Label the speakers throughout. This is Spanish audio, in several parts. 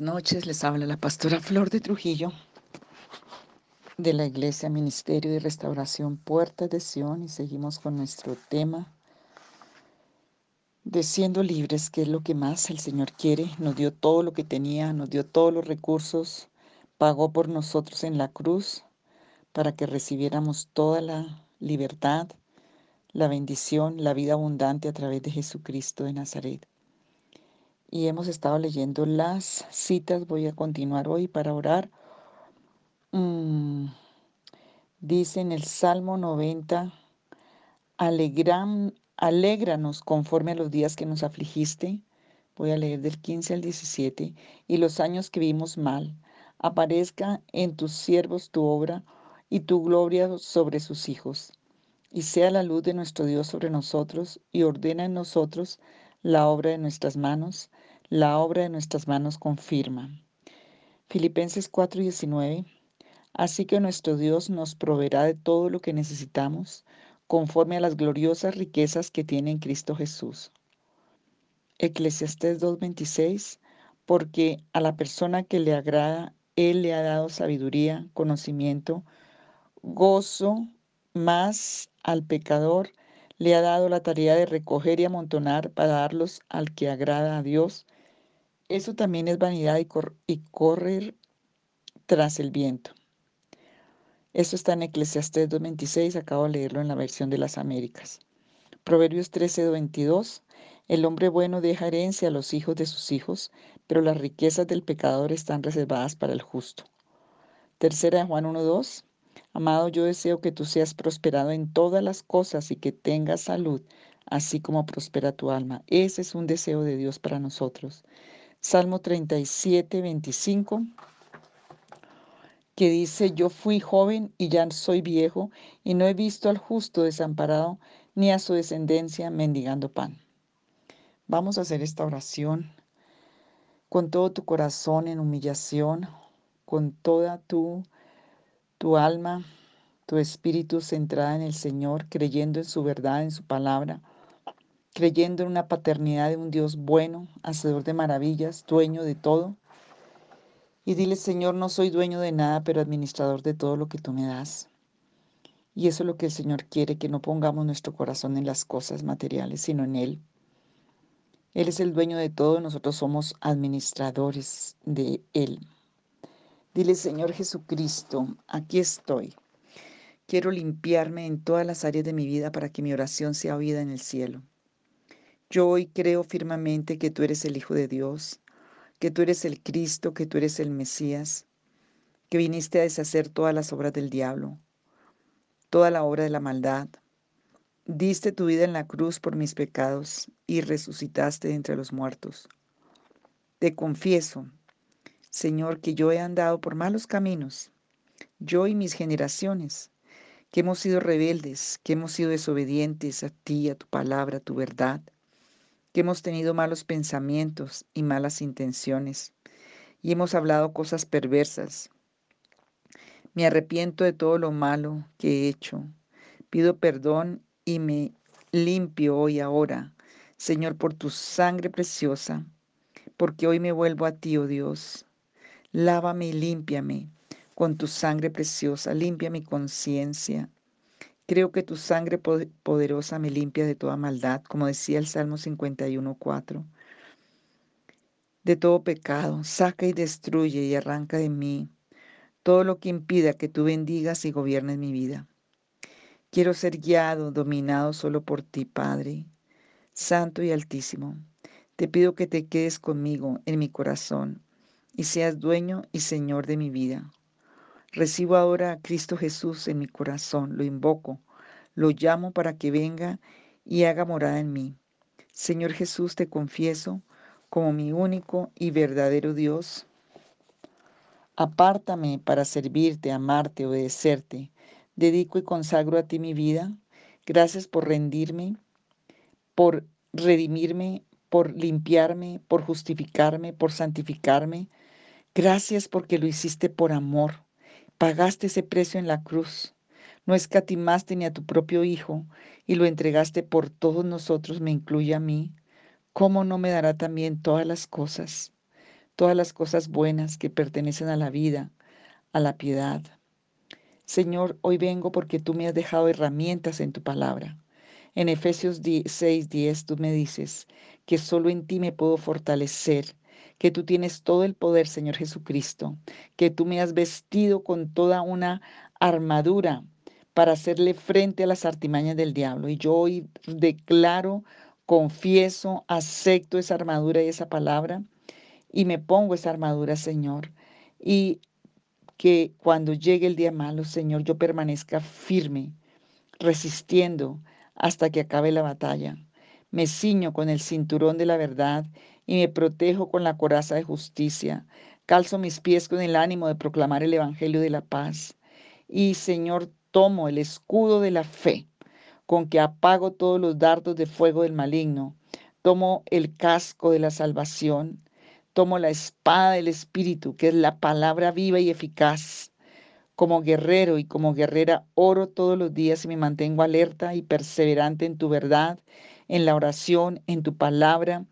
Speaker 1: Noches, les habla la pastora Flor de Trujillo de la Iglesia Ministerio de Restauración Puerta de Sion y seguimos con nuestro tema de siendo libres, que es lo que más el Señor quiere. Nos dio todo lo que tenía, nos dio todos los recursos, pagó por nosotros en la cruz para que recibiéramos toda la libertad, la bendición, la vida abundante a través de Jesucristo de Nazaret y hemos estado leyendo las citas. Voy a continuar hoy para orar. Mm, dice en el Salmo 90, Alegran, alégranos conforme a los días que nos afligiste. Voy a leer del 15 al 17. Y los años que vimos mal. Aparezca en tus siervos tu obra y tu gloria sobre sus hijos. Y sea la luz de nuestro Dios sobre nosotros y ordena en nosotros la obra de nuestras manos la obra de nuestras manos confirma. Filipenses 4:19. Así que nuestro Dios nos proveerá de todo lo que necesitamos conforme a las gloriosas riquezas que tiene en Cristo Jesús. Eclesiastés 2:26. Porque a la persona que le agrada, Él le ha dado sabiduría, conocimiento, gozo, más al pecador le ha dado la tarea de recoger y amontonar para darlos al que agrada a Dios eso también es vanidad y, correr tras el viento. Esto está en Eclesiastés 2.26, acabo de leerlo en la versión de las Américas. Proverbios 13.22, el hombre bueno deja herencia a los hijos de sus hijos, pero las riquezas del pecador están reservadas para el justo. Tercera de Juan 1.2, amado yo deseo que tú seas prosperado en todas las cosas y que tengas salud, así como prospera tu alma. Ese es un deseo de Dios para nosotros. Salmo 37, 25, que dice, yo fui joven y ya soy viejo, y no he visto al justo desamparado, ni a su descendencia mendigando pan. Vamos a hacer esta oración con todo tu corazón en humillación, con toda tu, tu alma, tu espíritu centrada en el Señor, creyendo en su verdad, en su palabra creyendo en una paternidad de un Dios bueno, hacedor de maravillas, dueño de todo. Y dile, Señor, no soy dueño de nada, pero administrador de todo lo que tú me das. Y eso es lo que el Señor quiere, que no pongamos nuestro corazón en las cosas materiales, sino en Él. Él es el dueño de todo, nosotros somos administradores de Él. Dile, Señor Jesucristo, aquí estoy. Quiero limpiarme en todas las áreas de mi vida para que mi oración sea oída en el cielo. Yo hoy creo firmemente que tú eres el Hijo de Dios, que tú eres el Cristo, que tú eres el Mesías, que viniste a deshacer todas las obras del diablo, toda la obra de la maldad. Diste tu vida en la cruz por mis pecados y resucitaste entre los muertos. Te confieso, Señor, que yo he andado por malos caminos, yo y mis generaciones, que hemos sido rebeldes, que hemos sido desobedientes a ti, a tu palabra, a tu verdad que hemos tenido malos pensamientos y malas intenciones y hemos hablado cosas perversas. Me arrepiento de todo lo malo que he hecho. Pido perdón y me limpio hoy ahora, Señor, por tu sangre preciosa, porque hoy me vuelvo a ti, oh Dios. Lávame y límpiame con tu sangre preciosa, limpia mi conciencia, Creo que tu sangre poderosa me limpia de toda maldad, como decía el Salmo 51.4. De todo pecado, saca y destruye y arranca de mí todo lo que impida que tú bendigas y gobiernes mi vida. Quiero ser guiado, dominado solo por ti, Padre, Santo y Altísimo. Te pido que te quedes conmigo en mi corazón y seas dueño y Señor de mi vida. Recibo ahora a Cristo Jesús en mi corazón, lo invoco, lo llamo para que venga y haga morada en mí. Señor Jesús, te confieso como mi único y verdadero Dios. Apártame para servirte, amarte, obedecerte. Dedico y consagro a ti mi vida. Gracias por rendirme, por redimirme, por limpiarme, por justificarme, por santificarme. Gracias porque lo hiciste por amor. Pagaste ese precio en la cruz. No escatimaste ni a tu propio Hijo y lo entregaste por todos nosotros, me incluye a mí. ¿Cómo no me dará también todas las cosas? todas las cosas buenas que pertenecen a la vida, a la piedad. Señor, hoy vengo porque tú me has dejado herramientas en tu palabra. En Efesios 6:10 tú me dices que solo en ti me puedo fortalecer, que tú tienes todo el poder, Señor Jesucristo, que tú me has vestido con toda una armadura para hacerle frente a las artimañas del diablo. Y yo hoy declaro, confieso, acepto esa armadura y esa palabra y me pongo esa armadura, Señor. Y que cuando llegue el día malo, Señor, yo permanezca firme, resistiendo hasta que acabe la batalla. Me ciño con el cinturón de la verdad y me protejo con la coraza de justicia. Calzo mis pies con el ánimo de proclamar el Evangelio de la paz. Y Señor, tomo el escudo de la fe, con que apago todos los dardos de fuego del maligno. Tomo el casco de la salvación. Tomo la espada del Espíritu, que es la palabra viva y eficaz. Como guerrero y como guerrera oro todos los días y me mantengo alerta y perseverante en tu verdad, en la oración, en tu palabra,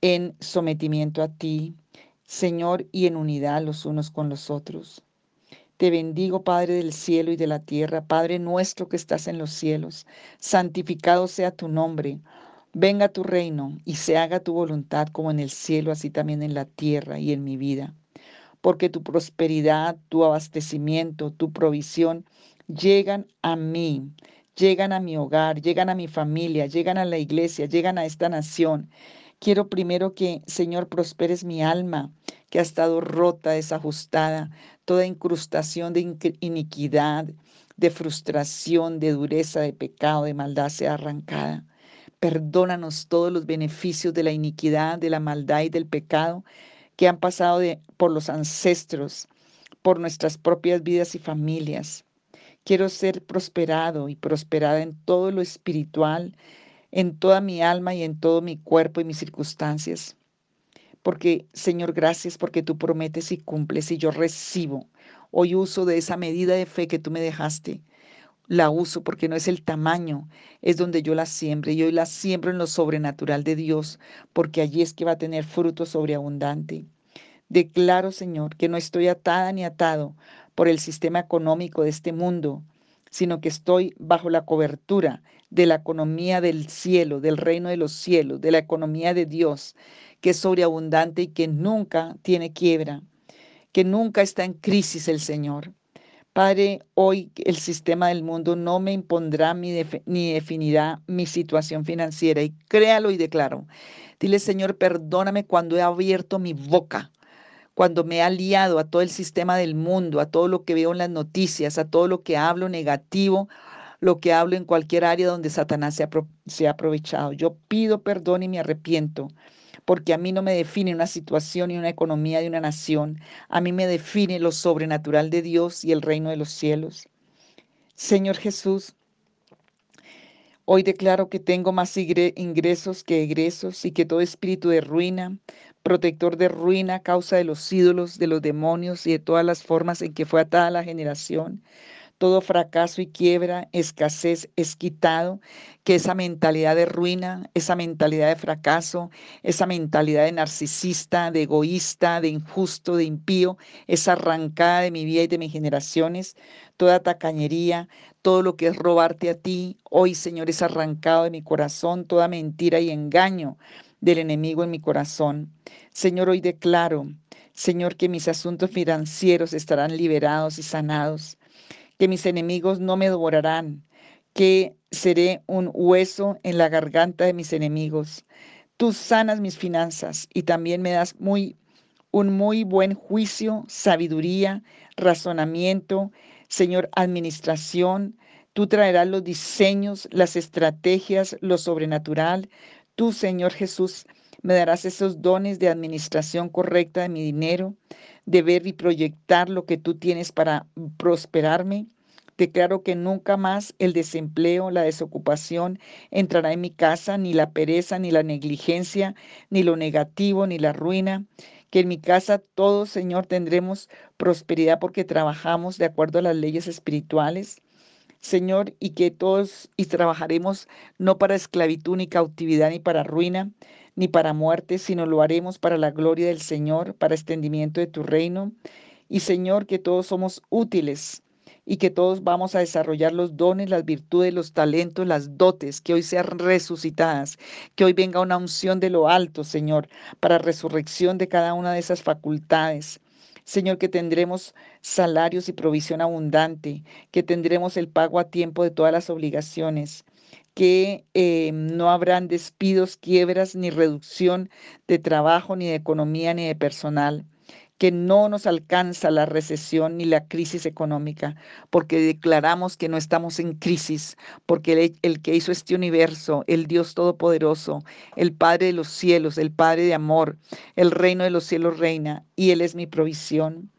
Speaker 1: en sometimiento a ti, Señor, y en unidad los unos con los otros. Te bendigo, Padre del cielo y de la tierra, Padre nuestro que estás en los cielos, santificado sea tu nombre. Venga tu reino y se haga tu voluntad como en el cielo, así también en la tierra y en mi vida. Porque tu prosperidad, tu abastecimiento, tu provisión llegan a mí, llegan a mi hogar, llegan a mi familia, llegan a la iglesia, llegan a esta nación. Quiero primero que, Señor, prosperes mi alma, que ha estado rota, desajustada, toda incrustación de iniquidad, de frustración, de dureza, de pecado, de maldad sea arrancada. Perdónanos todos los beneficios de la iniquidad, de la maldad y del pecado que han pasado por los ancestros, por nuestras propias vidas y familias. Quiero ser prosperado y prosperada en todo lo espiritual, en toda mi alma y en todo mi cuerpo y mis circunstancias. Porque, Señor, gracias porque tú prometes y cumples y yo recibo. Hoy uso de esa medida de fe que tú me dejaste. La uso porque no es el tamaño, es donde yo la siembre y hoy la siembro en lo sobrenatural de Dios, porque allí es que va a tener fruto sobreabundante. Declaro, Señor, que no estoy atada ni atado por el sistema económico de este mundo, sino que estoy bajo la cobertura de la economía del cielo, del reino de los cielos, de la economía de Dios, que es sobreabundante y que nunca tiene quiebra, que nunca está en crisis el Señor. Padre, hoy el sistema del mundo no me impondrá ni definirá mi situación financiera y créalo y declaro. Dile, Señor, perdóname cuando he abierto mi boca cuando me he aliado a todo el sistema del mundo, a todo lo que veo en las noticias, a todo lo que hablo negativo, lo que hablo en cualquier área donde Satanás se ha, aprovechado. Yo pido perdón y me arrepiento, porque a mí no me define una situación y una economía de una nación, a mí me define lo sobrenatural de Dios y el reino de los cielos. Señor Jesús, Hoy declaro que tengo más ingresos que egresos y que todo espíritu de ruina, protector de ruina, causa de los ídolos, de los demonios y de todas las formas en que fue atada la generación, todo fracaso y quiebra, escasez es quitado, que esa mentalidad de ruina, esa mentalidad de fracaso, esa mentalidad de narcisista, de egoísta, de injusto, de impío, es arrancada de mi vida y de mis generaciones, toda tacañería, todo lo que es robarte a ti, hoy Señor es arrancado de mi corazón, toda mentira y engaño del enemigo en mi corazón. Señor, hoy declaro, Señor, que mis asuntos financieros estarán liberados y sanados que mis enemigos no me devorarán, que seré un hueso en la garganta de mis enemigos. Tú sanas mis finanzas y también me das muy un muy buen juicio, sabiduría, razonamiento, Señor, administración. Tú traerás los diseños, las estrategias, lo sobrenatural. Tú, Señor Jesús, me darás esos dones de administración correcta de mi dinero, de ver y proyectar lo que tú tienes para prosperarme. Declaro que nunca más el desempleo, la desocupación entrará en mi casa, ni la pereza, ni la negligencia, ni lo negativo, ni la ruina. Que en mi casa todos, Señor, tendremos prosperidad porque trabajamos de acuerdo a las leyes espirituales. Señor, y que todos y trabajaremos no para esclavitud ni cautividad ni para ruina ni para muerte, sino lo haremos para la gloria del Señor, para extendimiento de tu reino. Y Señor, que todos somos útiles y que todos vamos a desarrollar los dones, las virtudes, los talentos, las dotes, que hoy sean resucitadas, que hoy venga una unción de lo alto, Señor, para resurrección de cada una de esas facultades. Señor, que tendremos salarios y provisión abundante, que tendremos el pago a tiempo de todas las obligaciones, que eh, no habrán despidos, quiebras, ni reducción de trabajo, ni de economía, ni de personal que no nos alcanza la recesión ni la crisis económica, porque declaramos que no estamos en crisis, porque el, que hizo este universo, el Dios Todopoderoso, el Padre de los cielos, el Padre de amor, el reino de los cielos reina, y Él es mi provisión.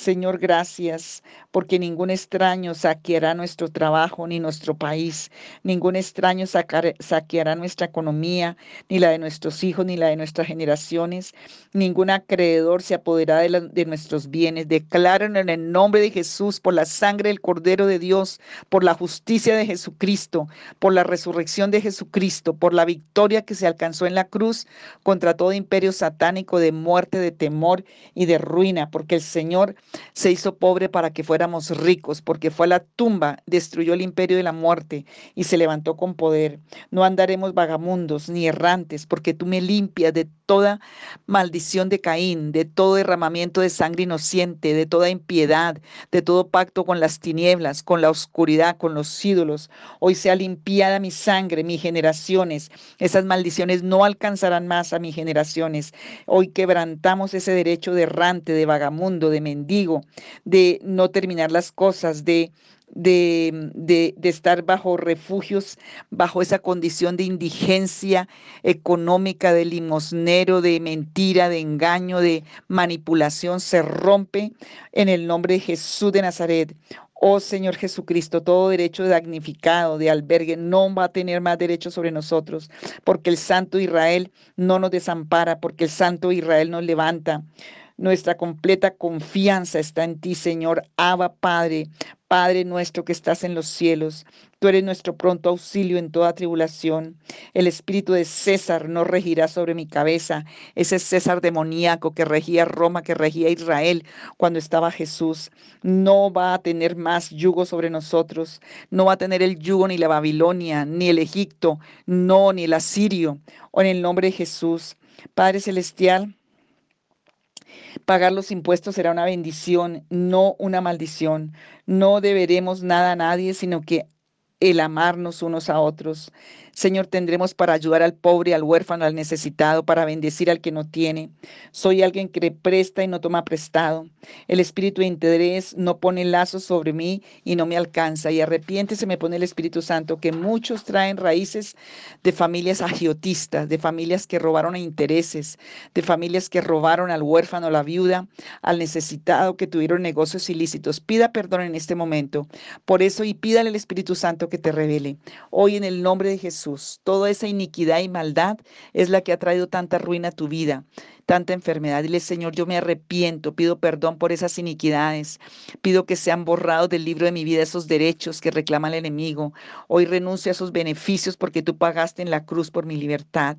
Speaker 1: Señor, gracias, porque ningún extraño saqueará nuestro trabajo ni nuestro país, ningún extraño saqueará nuestra economía, ni la de nuestros hijos, ni la de nuestras generaciones, ningún acreedor se apoderará de, de nuestros bienes. Declaran en el nombre de Jesús, por la sangre del Cordero de Dios, por la justicia de Jesucristo, por la resurrección de Jesucristo, por la victoria que se alcanzó en la cruz contra todo imperio satánico de muerte, de temor y de ruina, porque el Señor se hizo pobre para que fuéramos ricos, porque fue a la tumba, destruyó el imperio de la muerte y se levantó con poder. No andaremos vagamundos ni errantes, porque tú me limpias de toda maldición de Caín, de todo derramamiento de sangre inocente, de toda impiedad, de todo pacto con las tinieblas, con la oscuridad, con los ídolos. Hoy sea limpiada mi sangre, mis generaciones. Esas maldiciones no alcanzarán más a mis generaciones. Hoy quebrantamos ese derecho de errante, de vagamundo, de mendigo, de no terminar las cosas, de de, de, estar bajo refugios, bajo esa condición de indigencia económica, de limosnero, de mentira, de engaño, de manipulación, se rompe en el nombre de Jesús de Nazaret. Oh Señor Jesucristo, todo derecho de damnificado, de albergue, no va a tener más derecho sobre nosotros, porque el Santo Israel no nos desampara, porque el Santo Israel nos levanta. Nuestra completa confianza está en ti, Señor. Abba, Padre, Padre nuestro que estás en los cielos. Tú eres nuestro pronto auxilio en toda tribulación. El espíritu de César no regirá sobre mi cabeza. Ese César demoníaco que regía Roma, que regía Israel cuando estaba Jesús, no va a tener más yugo sobre nosotros. No va a tener el yugo ni la Babilonia, ni el Egipto, no, ni el asirio. O en el nombre de Jesús. Padre Celestial, Pagar los impuestos será una bendición, no una maldición. No deberemos nada a nadie, sino que el amarnos unos a otros. Señor, tendremos para ayudar al pobre, al huérfano, al necesitado, para bendecir al que no tiene. Soy alguien que presta y no toma prestado. El espíritu de interés no pone lazos sobre mí y no me alcanza. Y arrepiéntese, me pone el Espíritu Santo, que muchos traen raíces de familias agiotistas, de familias que robaron a intereses, de familias que robaron al huérfano, a la viuda, al necesitado, que tuvieron negocios ilícitos. Pida perdón en este momento. Por eso y pídale al Espíritu Santo que te revele. Hoy en el nombre de Jesús Toda esa iniquidad y maldad es la que ha traído tanta ruina a tu vida, tanta enfermedad. Dile, Señor, yo me arrepiento, pido perdón por esas iniquidades. Pido que sean borrados del libro de mi vida esos derechos que reclama el enemigo. Hoy renuncio a esos beneficios porque tú pagaste en la cruz por mi libertad.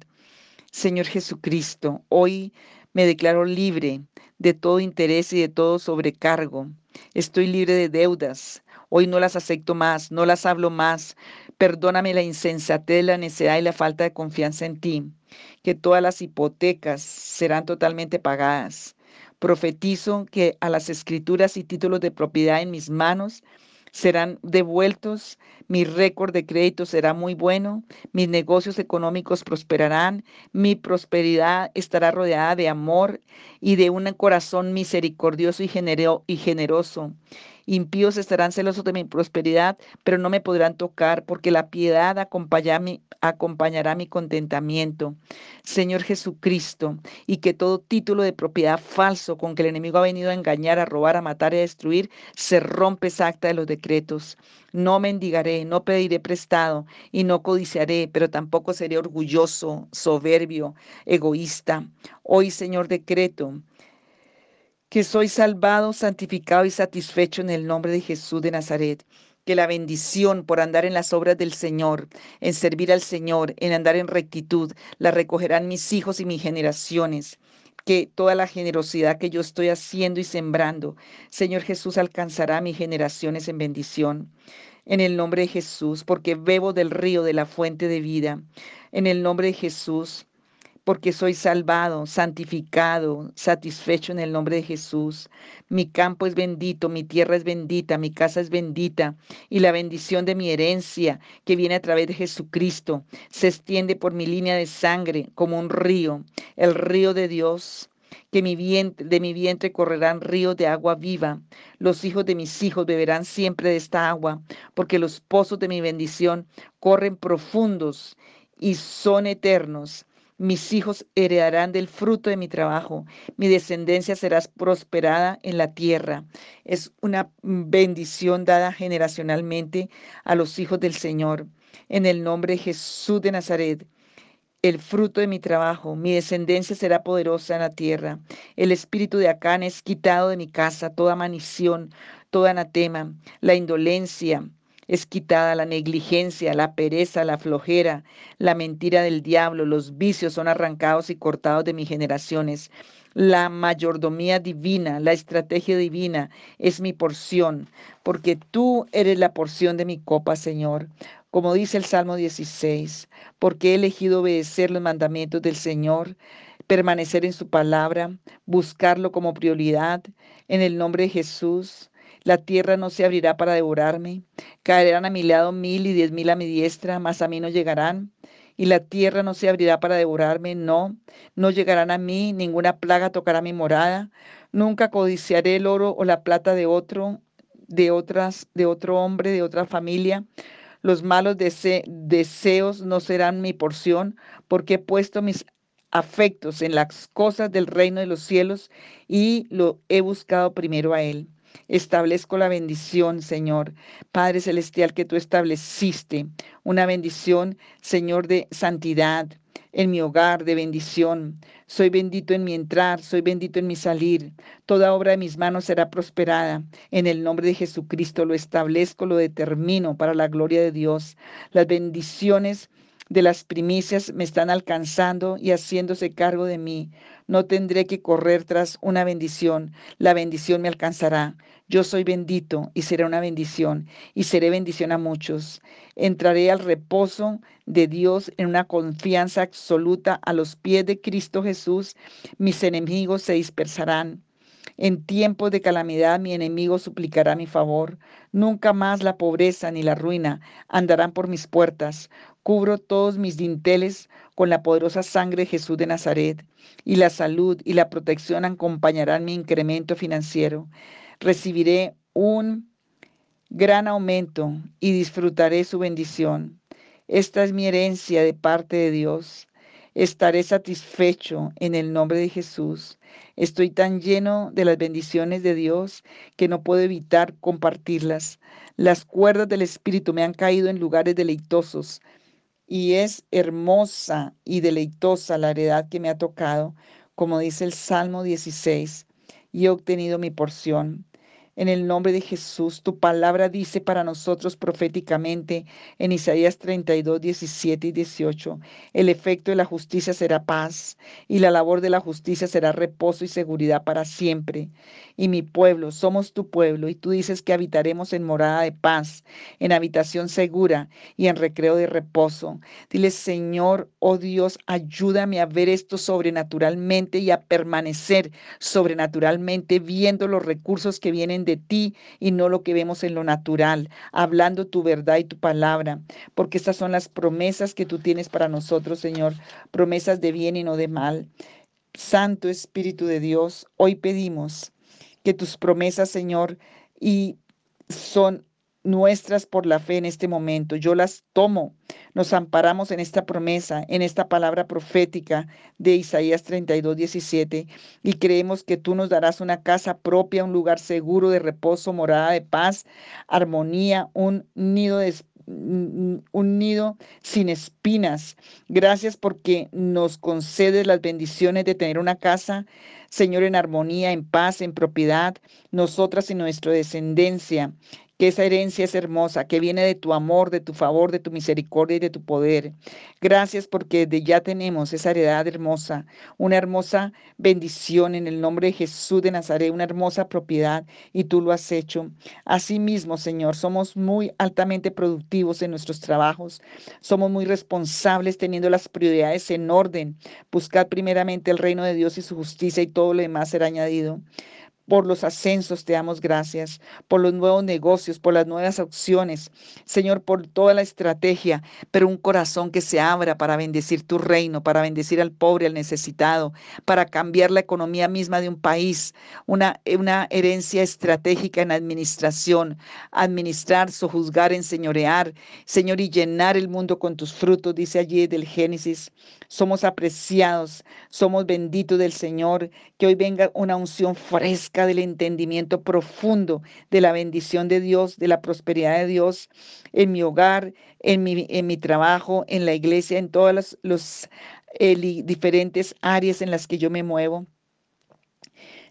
Speaker 1: Señor Jesucristo, hoy me declaro libre de todo interés y de todo sobrecargo. Estoy libre de deudas. Hoy no las acepto más, no las hablo más. Perdóname la insensatez, la necedad y la falta de confianza en ti. Que todas las hipotecas serán totalmente pagadas. Profetizo que a las escrituras y títulos de propiedad en mis manos serán devueltos, mi récord de crédito será muy bueno, mis negocios económicos prosperarán, mi prosperidad estará rodeada de amor y de un corazón misericordioso y, y generoso. Impíos estarán celosos de mi prosperidad, pero no me podrán tocar, porque la piedad acompañará mi contentamiento. Señor Jesucristo, y que todo título de propiedad falso con que el enemigo ha venido a engañar, a robar, a matar y a destruir, se rompe esa acta de los decretos. No mendigaré, no pediré prestado y no codiciaré, pero tampoco seré orgulloso, soberbio, egoísta. Hoy, Señor, decreto que soy salvado, santificado y satisfecho en el nombre de Jesús de Nazaret, que la bendición por andar en las obras del Señor, en servir al Señor, en andar en rectitud, la recogerán mis hijos y mis generaciones que toda la generosidad que yo estoy haciendo y sembrando, Señor Jesús, alcanzará a mis generaciones en bendición. En el nombre de Jesús, porque bebo del río de la fuente de vida. En el nombre de Jesús, porque soy salvado, santificado, satisfecho en el nombre de Jesús. Mi campo es bendito, mi tierra es bendita, mi casa es bendita, y la bendición de mi herencia que viene a través de Jesucristo se extiende por mi línea de sangre como un río, el río de Dios que mi vientre, de mi vientre correrán ríos de agua viva. Los hijos de mis hijos beberán siempre de esta agua, porque los pozos de mi bendición corren profundos y son eternos. Mis hijos heredarán del fruto de mi trabajo. Mi descendencia será prosperada en la tierra. Es una bendición dada generacionalmente a los hijos del Señor. En el nombre de Jesús de Nazaret el fruto de mi trabajo, mi descendencia será poderosa en la tierra. El espíritu de Acán es quitado de mi casa, toda manición, toda anatema, la indolencia, es quitada la negligencia, la pereza, la flojera, la mentira del diablo, los vicios son arrancados y cortados de mis generaciones. La mayordomía divina, la estrategia divina es mi porción, porque tú eres la porción de mi copa, Señor. Como dice el Salmo 16, porque he elegido obedecer los mandamientos del Señor, permanecer en su palabra, buscarlo como prioridad, en el nombre de Jesús. La tierra no se abrirá para devorarme. Caerán a mi lado mil y diez mil a mi diestra, mas a mí no llegarán. Y la tierra no se abrirá para devorarme, no, no llegarán a mí, ninguna plaga tocará mi morada. Nunca codiciaré el oro o la plata de otro, de otras, de otro hombre, de otra familia. Los malos deseos no serán mi porción, porque he puesto mis afectos en las cosas del reino de los cielos y lo he buscado primero a Él. Establezco la bendición, Señor. Padre Celestial, que tú estableciste una bendición, Señor, de santidad en mi hogar, de bendición. Soy bendito en mi entrar, soy bendito en mi salir. Toda obra de mis manos será prosperada. En el nombre de Jesucristo lo establezco, lo determino para la gloria de Dios. Las bendiciones de las primicias me están alcanzando y haciéndose cargo de mí. No tendré que correr tras una bendición. La bendición me alcanzará. Yo soy bendito y seré una bendición y seré bendición a muchos. Entraré al reposo de Dios en una confianza absoluta a los pies de Cristo Jesús. Mis enemigos se dispersarán. En tiempos de calamidad mi enemigo suplicará mi favor. Nunca más la pobreza ni la ruina andarán por mis puertas. Cubro todos mis dinteles con la poderosa sangre de Jesús de Nazaret, y la salud y la protección acompañarán mi incremento financiero. Recibiré un gran aumento y disfrutaré su bendición. Esta es mi herencia de parte de Dios. Estaré satisfecho en el nombre de Jesús. Estoy tan lleno de las bendiciones de Dios que no puedo evitar compartirlas. Las cuerdas del Espíritu me han caído en lugares deleitosos y es hermosa y deleitosa la heredad que me ha tocado, como dice el Salmo 16, y he obtenido mi porción. En el nombre de Jesús, tu palabra dice para nosotros proféticamente en Isaías 32, 17 y 18, el efecto de la justicia será paz y la labor de la justicia será reposo y seguridad para siempre. Y mi pueblo, somos tu pueblo y tú dices que habitaremos en morada de paz, en habitación segura y en recreo de reposo. Dile, Señor, oh Dios, ayúdame a ver esto sobrenaturalmente y a permanecer sobrenaturalmente viendo los recursos que vienen de ti y no lo que vemos en lo natural, hablando tu verdad y tu palabra, porque estas son las promesas que tú tienes para nosotros, Señor, promesas de bien y no de mal. Santo Espíritu de Dios, hoy pedimos que tus promesas, Señor, y son nuestras por la fe en este momento. Yo las tomo. Nos amparamos en esta promesa, en esta palabra profética de Isaías 32, 17 y creemos que tú nos darás una casa propia, un lugar seguro de reposo, morada de paz, armonía, un nido de un nido sin espinas. Gracias porque nos concedes las bendiciones de tener una casa, Señor, en armonía, en paz, en propiedad, nosotras y nuestra descendencia que esa herencia es hermosa, que viene de tu amor, de tu favor, de tu misericordia y de tu poder. Gracias porque de ya tenemos esa heredad hermosa, una hermosa bendición en el nombre de Jesús de Nazaret, una hermosa propiedad y tú lo has hecho. Asimismo, Señor, somos muy altamente productivos en nuestros trabajos, somos muy responsables teniendo las prioridades en orden. Buscad primeramente el reino de Dios y su justicia y todo lo demás será añadido por los ascensos te damos gracias, por los nuevos negocios, por las nuevas opciones, Señor, por toda la estrategia, pero un corazón que se abra para bendecir tu reino, para bendecir al pobre, al necesitado, para cambiar la economía misma de un país, una, una herencia estratégica en administración, administrar, sojuzgar, enseñorear, Señor, y llenar el mundo con tus frutos, dice allí del Génesis. Somos apreciados, somos benditos del Señor, que hoy venga una unción fresca del entendimiento profundo de la bendición de Dios, de la prosperidad de Dios en mi hogar, en mi, en mi trabajo, en la iglesia, en todas las los, eh, diferentes áreas en las que yo me muevo.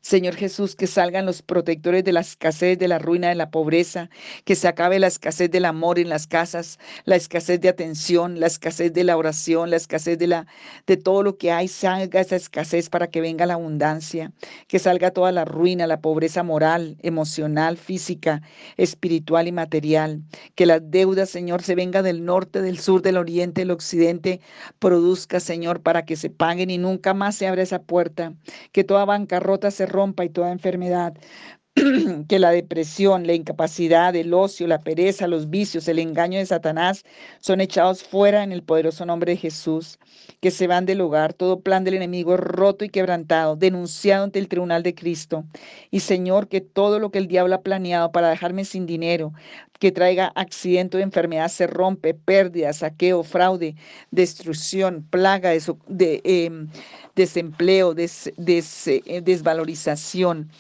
Speaker 1: Señor Jesús, que salgan los protectores de la escasez, de la ruina, de la pobreza, que se acabe la escasez del amor en las casas, la escasez de atención, la escasez de la oración, la escasez de la de todo lo que hay, salga esa escasez para que venga la abundancia, que salga toda la ruina, la pobreza moral, emocional, física, espiritual y material, que las deudas, Señor, se venga del norte, del sur, del oriente, del occidente, produzca, Señor, para que se paguen y nunca más se abra esa puerta, que toda bancarrota se rompa y toda enfermedad, que la depresión, la incapacidad, el ocio, la pereza, los vicios, el engaño de Satanás son echados fuera en el poderoso nombre de Jesús, que se van del hogar, todo plan del enemigo roto y quebrantado, denunciado ante el tribunal de Cristo. Y Señor, que todo lo que el diablo ha planeado para dejarme sin dinero, que traiga accidente o enfermedad, se rompe, pérdida, saqueo, fraude, destrucción, plaga, em, desempleo, eh, desvalorización.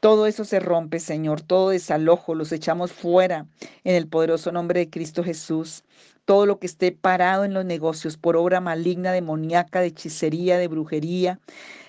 Speaker 1: Todo eso se rompe, Señor, todo desalojo, los echamos fuera en el poderoso nombre de Cristo Jesús. Todo lo que esté parado en los negocios por obra maligna, demoníaca, de hechicería, de brujería,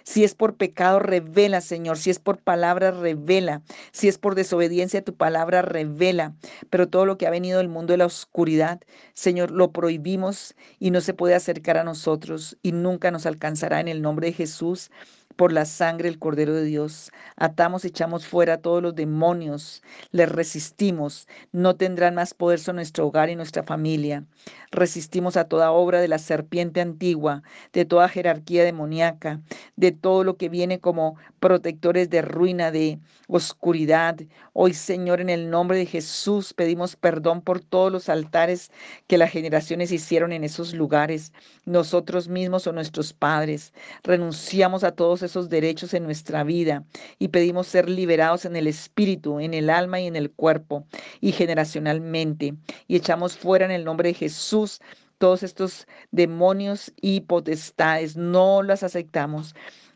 Speaker 1: si es por pecado, revela, Señor. Si es por palabra, revela. Si es por desobediencia a tu palabra, revela. Pero todo lo que ha venido del mundo de la oscuridad, Señor, lo prohibimos y no se puede acercar a nosotros y nunca nos alcanzará en el nombre de Jesús por la sangre del Cordero de Dios. Atamos, echamos fuera todos los demonios, les resistimos, no tendrán más poder sobre nuestro hogar y nuestra familia. Resistimos a toda obra de la serpiente antigua, de toda jerarquía demoníaca, de todo lo que viene como protectores de ruina, de oscuridad. Hoy, Señor, en el nombre de Jesús, pedimos perdón por todos los altares que las generaciones hicieron en esos lugares, nosotros mismos o nuestros padres. Renunciamos a todos esos derechos en nuestra vida y pedimos ser liberados en el espíritu, en el alma y en el cuerpo y generacionalmente. Y echamos fuera en el nombre de Jesús todos estos demonios y potestades. No las aceptamos.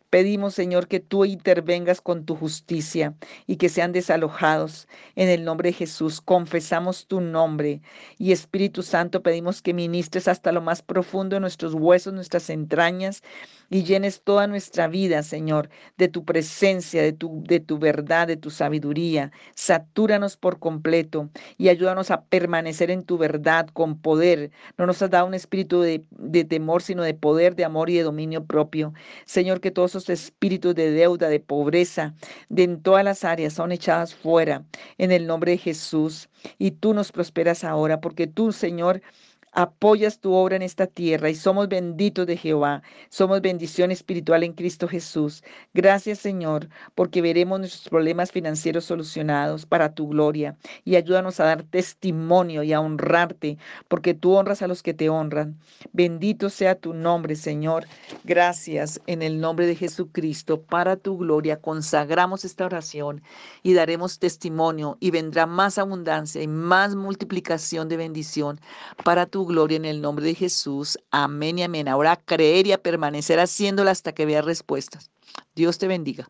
Speaker 1: Pedimos, Señor, que tú intervengas con tu justicia y que sean desalojados en el nombre de Jesús. Confesamos tu nombre y Espíritu Santo pedimos que ministres hasta lo más profundo de nuestros huesos, nuestras entrañas y llenes toda nuestra vida, Señor, de tu presencia, de tu, de tu verdad, de tu sabiduría. Satúranos por completo y ayúdanos a permanecer en tu verdad con poder. No nos has dado un espíritu de, de temor, sino de poder, de amor y de dominio propio. Señor, que todos espíritus de deuda, de pobreza, de en todas las áreas son echadas fuera en el nombre de Jesús. Y tú nos prosperas ahora, porque tú, Señor, apoyas tu obra en esta tierra y somos benditos de Jehová. Somos bendición espiritual en Cristo Jesús. Gracias Señor, porque veremos nuestros problemas financieros solucionados para tu gloria y ayúdanos a dar testimonio y a honrarte, porque tú honras a los que te honran. Bendito sea tu nombre, Señor. Gracias en el nombre de Jesucristo para tu gloria. Consagramos esta oración y daremos testimonio y vendrá más abundancia y más multiplicación de bendición para tu gloria en el nombre de Jesús. Amén y amén. Ahora creer y a permanecer haciéndola hasta que vea respuestas. Dios te bendiga.